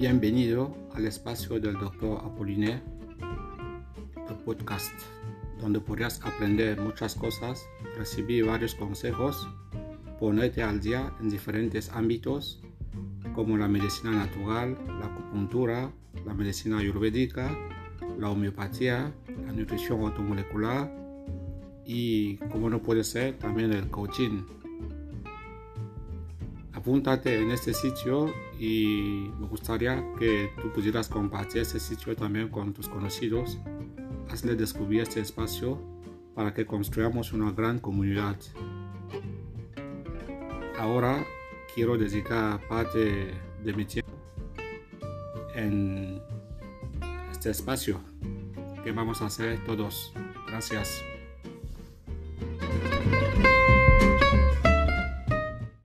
Bienvenido al espacio del Dr. Apollinaire, el podcast, donde podrás aprender muchas cosas, recibir varios consejos, ponerte al día en diferentes ámbitos como la medicina natural, la acupuntura, la medicina ayurvédica, la homeopatía, la nutrición automolecular y, como no puede ser, también el coaching apúntate en este sitio y me gustaría que tú pudieras compartir este sitio también con tus conocidos. Hazle descubrir este espacio para que construyamos una gran comunidad. Ahora quiero dedicar parte de mi tiempo en este espacio que vamos a hacer todos. Gracias.